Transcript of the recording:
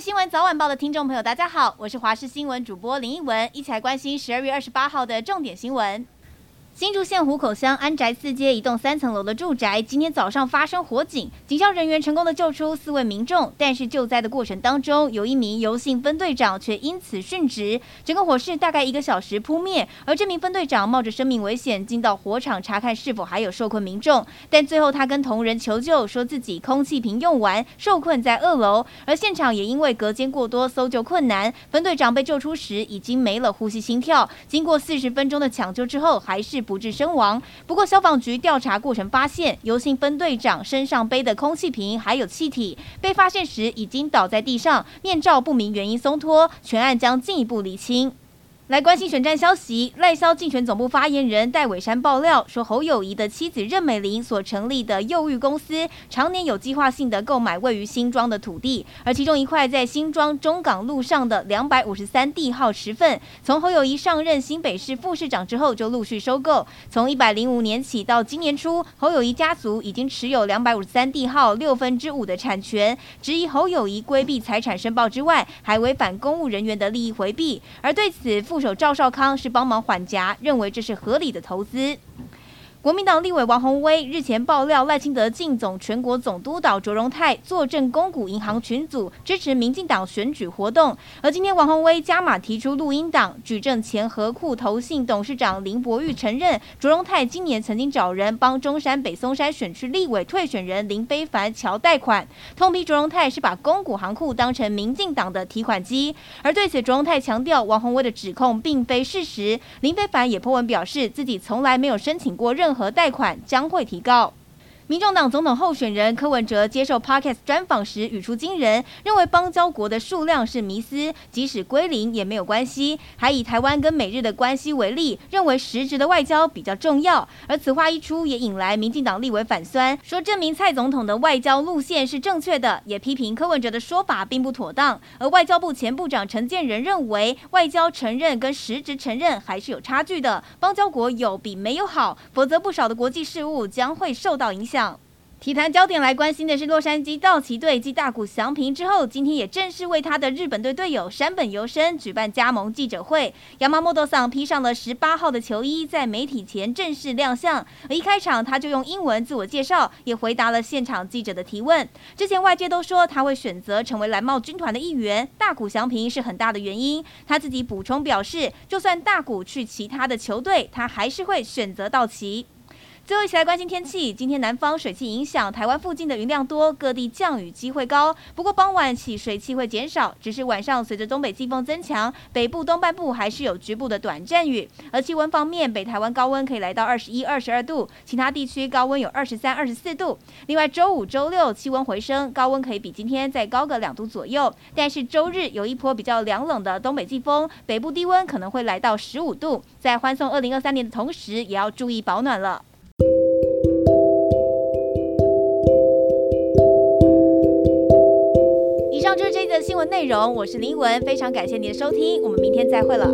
新闻早晚报的听众朋友，大家好，我是华视新闻主播林奕文，一起来关心十二月二十八号的重点新闻。新竹县湖口乡安宅四街一栋三层楼的住宅，今天早上发生火警，警消人员成功的救出四位民众，但是救灾的过程当中，有一名游姓分队长却因此殉职。整个火势大概一个小时扑灭，而这名分队长冒着生命危险进到火场查看是否还有受困民众，但最后他跟同仁求救，说自己空气瓶用完，受困在二楼，而现场也因为隔间过多，搜救困难。分队长被救出时已经没了呼吸心跳，经过四十分钟的抢救之后，还是。不治身亡。不过，消防局调查过程发现，游行分队长身上背的空气瓶还有气体，被发现时已经倒在地上，面罩不明原因松脱，全案将进一步厘清。来关心选战消息，赖萧竞选总部发言人戴伟山爆料说，侯友宜的妻子任美玲所成立的幼育公司，常年有计划性的购买位于新庄的土地，而其中一块在新庄中港路上的两百五十三地号十份，从侯友宜上任新北市副市长之后就陆续收购，从一百零五年起到今年初，侯友宜家族已经持有两百五十三地号六分之五的产权，质疑侯友宜规避财产申报之外，还违反公务人员的利益回避，而对此副手赵少康是帮忙缓夹，认为这是合理的投资。国民党立委王鸿威日前爆料赖清德进总全国总督导卓荣泰坐镇公股银行群组，支持民进党选举活动。而今天王鸿威加码提出录音档，举证前合库投信董事长林伯玉承认卓荣泰今年曾经找人帮中山北松山选区立委退选人林非凡桥贷款，痛批卓荣泰是把公股行库当成民进党的提款机。而对此，卓荣泰强调王鸿威的指控并非事实。林非凡也 po 文表示自己从来没有申请过任任何贷款将会提高。民众党总统候选人柯文哲接受 Podcast 专访时语出惊人，认为邦交国的数量是迷思，即使归零也没有关系，还以台湾跟美日的关系为例，认为实质的外交比较重要。而此话一出，也引来民进党立委反酸，说证明蔡总统的外交路线是正确的，也批评柯文哲的说法并不妥当。而外交部前部长陈建仁认为，外交承认跟实质承认还是有差距的，邦交国有比没有好，否则不少的国际事务将会受到影响。体坛焦点来关心的是洛杉矶道奇队继大谷翔平之后，今天也正式为他的日本队队友山本由伸举办加盟记者会。山本桑披上了十八号的球衣，在媒体前正式亮相。一开场他就用英文自我介绍，也回答了现场记者的提问。之前外界都说他会选择成为蓝帽军团的一员，大谷翔平是很大的原因。他自己补充表示，就算大谷去其他的球队，他还是会选择道奇。最后一起来关心天气。今天南方水汽影响台湾附近的云量多，各地降雨机会高。不过傍晚起水汽会减少，只是晚上随着东北季风增强，北部东半部还是有局部的短暂雨。而气温方面，北台湾高温可以来到二十一、二十二度，其他地区高温有二十三、二十四度。另外，周五、周六气温回升，高温可以比今天再高个两度左右。但是周日有一波比较凉冷的东北季风，北部低温可能会来到十五度。在欢送二零二三年的同时，也要注意保暖了。的新闻内容，我是林文，非常感谢您的收听，我们明天再会了。